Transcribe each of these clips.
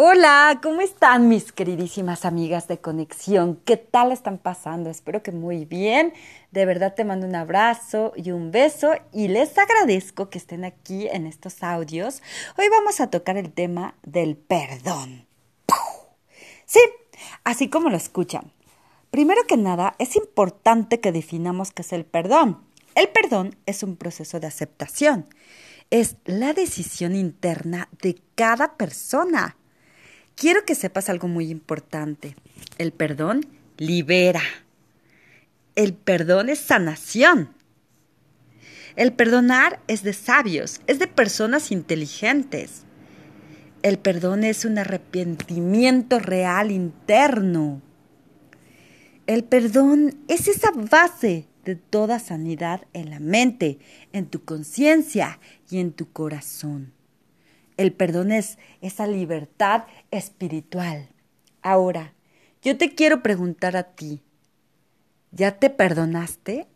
Hola, ¿cómo están mis queridísimas amigas de conexión? ¿Qué tal están pasando? Espero que muy bien. De verdad te mando un abrazo y un beso y les agradezco que estén aquí en estos audios. Hoy vamos a tocar el tema del perdón. Sí, así como lo escuchan. Primero que nada, es importante que definamos qué es el perdón. El perdón es un proceso de aceptación. Es la decisión interna de cada persona quiero que sepas algo muy importante. El perdón libera. El perdón es sanación. El perdonar es de sabios, es de personas inteligentes. El perdón es un arrepentimiento real interno. El perdón es esa base de toda sanidad en la mente, en tu conciencia y en tu corazón. El perdón es esa libertad espiritual. Ahora, yo te quiero preguntar a ti, ¿ya te perdonaste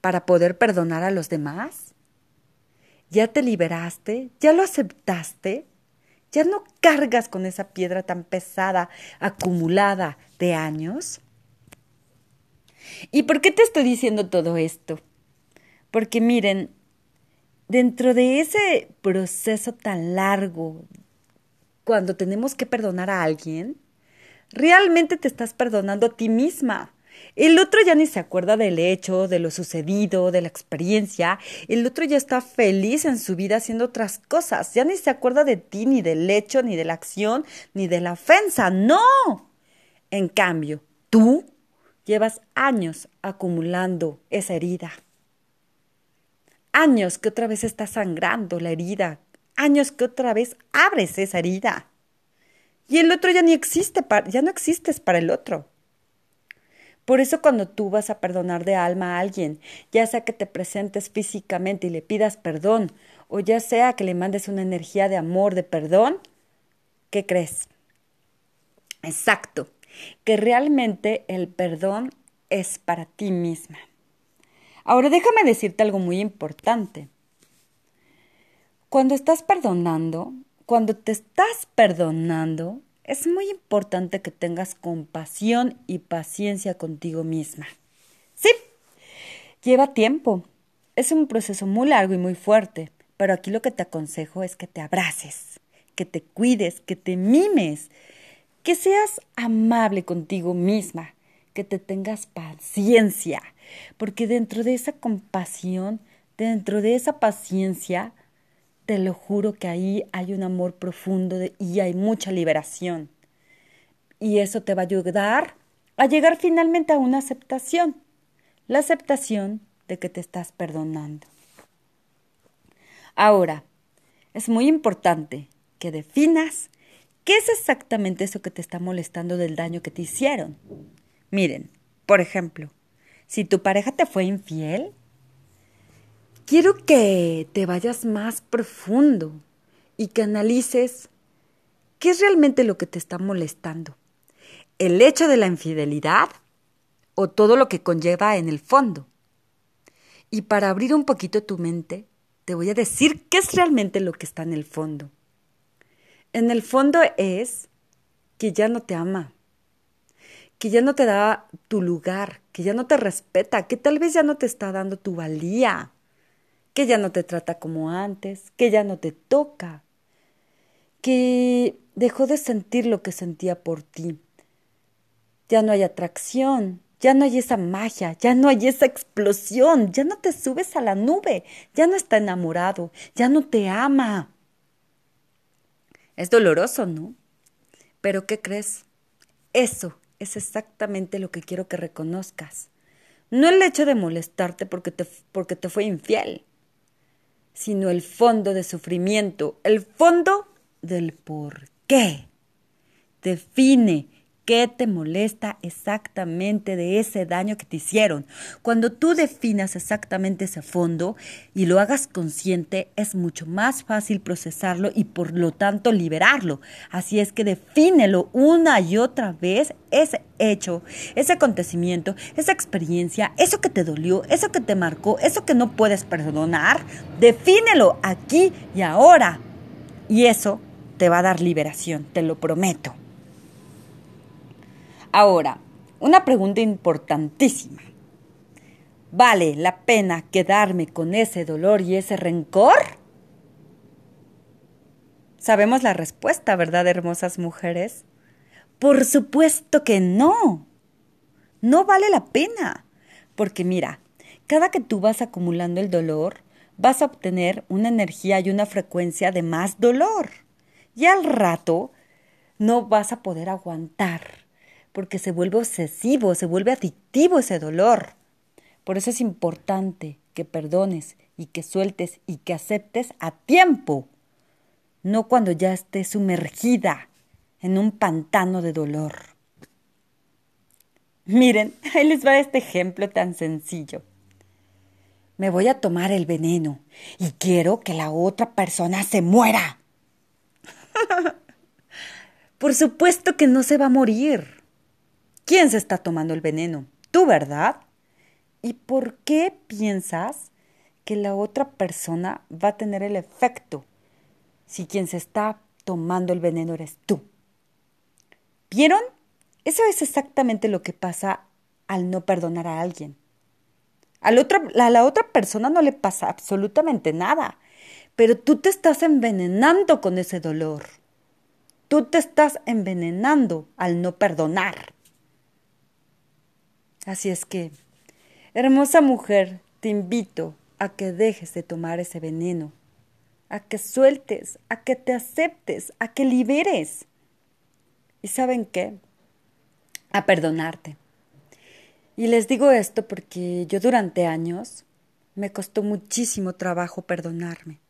para poder perdonar a los demás? ¿Ya te liberaste? ¿Ya lo aceptaste? ¿Ya no cargas con esa piedra tan pesada acumulada de años? ¿Y por qué te estoy diciendo todo esto? Porque miren, dentro de ese proceso tan largo, cuando tenemos que perdonar a alguien, realmente te estás perdonando a ti misma. El otro ya ni se acuerda del hecho, de lo sucedido, de la experiencia. El otro ya está feliz en su vida haciendo otras cosas. Ya ni se acuerda de ti, ni del hecho, ni de la acción, ni de la ofensa. No. En cambio, tú llevas años acumulando esa herida años que otra vez está sangrando la herida, años que otra vez abres esa herida. Y el otro ya ni existe, ya no existes para el otro. Por eso cuando tú vas a perdonar de alma a alguien, ya sea que te presentes físicamente y le pidas perdón, o ya sea que le mandes una energía de amor, de perdón, ¿qué crees? Exacto, que realmente el perdón es para ti misma. Ahora déjame decirte algo muy importante. Cuando estás perdonando, cuando te estás perdonando, es muy importante que tengas compasión y paciencia contigo misma. Sí, lleva tiempo. Es un proceso muy largo y muy fuerte, pero aquí lo que te aconsejo es que te abraces, que te cuides, que te mimes, que seas amable contigo misma, que te tengas paciencia, porque dentro de esa compasión, dentro de esa paciencia, te lo juro que ahí hay un amor profundo y hay mucha liberación. Y eso te va a ayudar a llegar finalmente a una aceptación, la aceptación de que te estás perdonando. Ahora, es muy importante que definas qué es exactamente eso que te está molestando del daño que te hicieron. Miren, por ejemplo, si tu pareja te fue infiel, quiero que te vayas más profundo y que analices qué es realmente lo que te está molestando. ¿El hecho de la infidelidad o todo lo que conlleva en el fondo? Y para abrir un poquito tu mente, te voy a decir qué es realmente lo que está en el fondo. En el fondo es que ya no te ama, que ya no te da tu lugar, que ya no te respeta, que tal vez ya no te está dando tu valía, que ya no te trata como antes, que ya no te toca, que dejó de sentir lo que sentía por ti. Ya no hay atracción, ya no hay esa magia, ya no hay esa explosión, ya no te subes a la nube, ya no está enamorado, ya no te ama. Es doloroso, ¿no? Pero ¿qué crees? Eso es exactamente lo que quiero que reconozcas. No el hecho de molestarte porque te, porque te fue infiel, sino el fondo de sufrimiento, el fondo del por qué. Define ¿Qué te molesta exactamente de ese daño que te hicieron? Cuando tú definas exactamente ese fondo y lo hagas consciente, es mucho más fácil procesarlo y por lo tanto liberarlo. Así es que defínelo una y otra vez ese hecho, ese acontecimiento, esa experiencia, eso que te dolió, eso que te marcó, eso que no puedes perdonar. Defínelo aquí y ahora. Y eso te va a dar liberación, te lo prometo. Ahora, una pregunta importantísima. ¿Vale la pena quedarme con ese dolor y ese rencor? Sabemos la respuesta, ¿verdad, hermosas mujeres? Por supuesto que no. No vale la pena. Porque mira, cada que tú vas acumulando el dolor, vas a obtener una energía y una frecuencia de más dolor. Y al rato no vas a poder aguantar, porque se vuelve obsesivo, se vuelve adictivo ese dolor. Por eso es importante que perdones y que sueltes y que aceptes a tiempo, no cuando ya estés sumergida en un pantano de dolor. Miren, ahí les va este ejemplo tan sencillo me voy a tomar el veneno y quiero que la otra persona se muera. Por supuesto que no se va a morir. ¿Quién se está tomando el veneno? Tú, ¿verdad? ¿Y por qué piensas que la otra persona va a tener el efecto si quien se está tomando el veneno eres tú? ¿Vieron? Eso es exactamente lo que pasa al no perdonar a alguien. A la, otra, persona no le pasa absolutamente nada, pero tú te estás envenenando con ese dolor. Tú te estás envenenando al no perdonar. Así es que, hermosa mujer, te invito a que dejes de tomar ese veneno, a que sueltes, a que te aceptes, a que liberes. ¿Y saben qué? A perdonarte. Y les digo esto porque yo durante años me costó muchísimo trabajo perdonarme.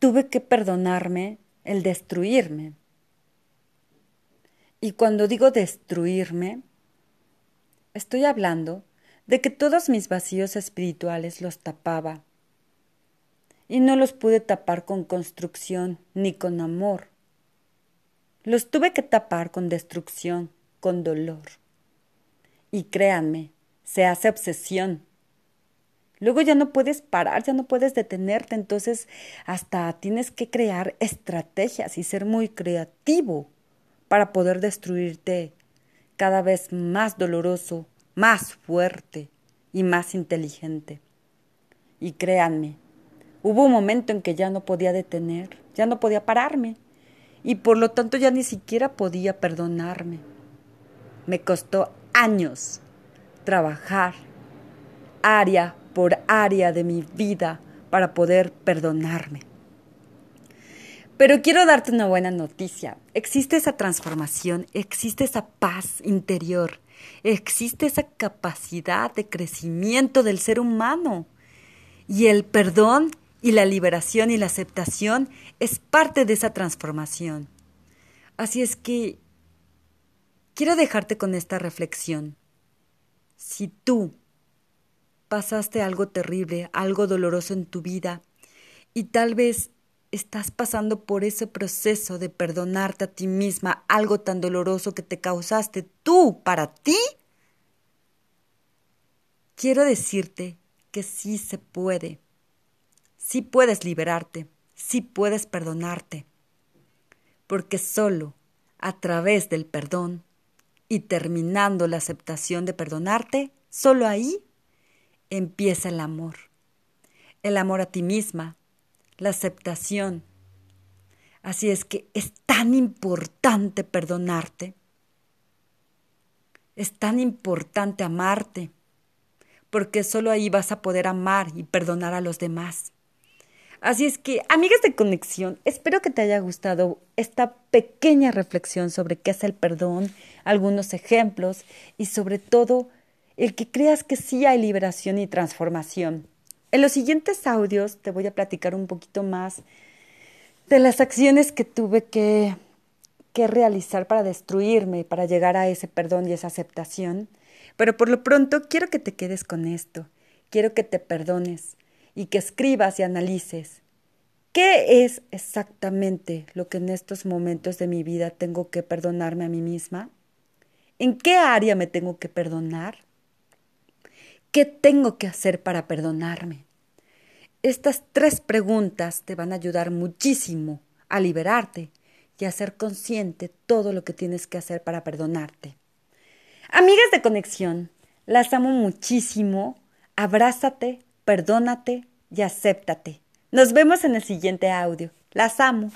Tuve que perdonarme el destruirme. Y cuando digo destruirme, estoy hablando de que todos mis vacíos espirituales los tapaba. Y no los pude tapar con construcción ni con amor. Los tuve que tapar con destrucción, con dolor. Y créanme, se hace obsesión. Luego ya no puedes parar, ya no puedes detenerte, entonces hasta tienes que crear estrategias y ser muy creativo para poder destruirte cada vez más doloroso, más fuerte y más inteligente. Y créanme, hubo un momento en que ya no podía detener, ya no podía pararme, y por lo tanto ya ni siquiera podía perdonarme. Me costó años trabajar área por área de mi vida para poder perdonarme. Pero quiero darte una buena noticia. Existe esa transformación, existe esa paz interior, existe esa capacidad de crecimiento del ser humano. Y el perdón y la liberación y la aceptación es parte de esa transformación. Así es que Quiero dejarte con esta reflexión. Si tú pasaste algo terrible, algo doloroso en tu vida, y tal vez estás pasando por ese proceso de perdonarte a ti misma algo tan doloroso que te causaste tú para ti, quiero decirte que sí se puede, sí puedes liberarte, sí puedes perdonarte, porque solo a través del perdón y terminando la aceptación de perdonarte, solo ahí empieza el amor. El amor a ti misma, la aceptación. Así es que es tan importante perdonarte. Es tan importante amarte, porque solo ahí vas a poder amar y perdonar a los demás. Así es que, amigas de conexión, espero que te haya gustado esta pequeña reflexión sobre qué es el perdón, algunos ejemplos y sobre todo el que creas que sí hay liberación y transformación. En los siguientes audios te voy a platicar un poquito más de las acciones que tuve que, que realizar para destruirme, para llegar a ese perdón y esa aceptación. Pero por lo pronto quiero que te quedes con esto, quiero que te perdones y que escribas y analices qué es exactamente lo que en estos momentos de mi vida tengo que perdonarme a mí misma, en qué área me tengo que perdonar, qué tengo que hacer para perdonarme. Estas tres preguntas te van a ayudar muchísimo a liberarte y a ser consciente todo lo que tienes que hacer para perdonarte. Amigas de conexión, las amo muchísimo. Abrázate, perdónate y acéptate. Nos vemos en el siguiente audio. Las amo.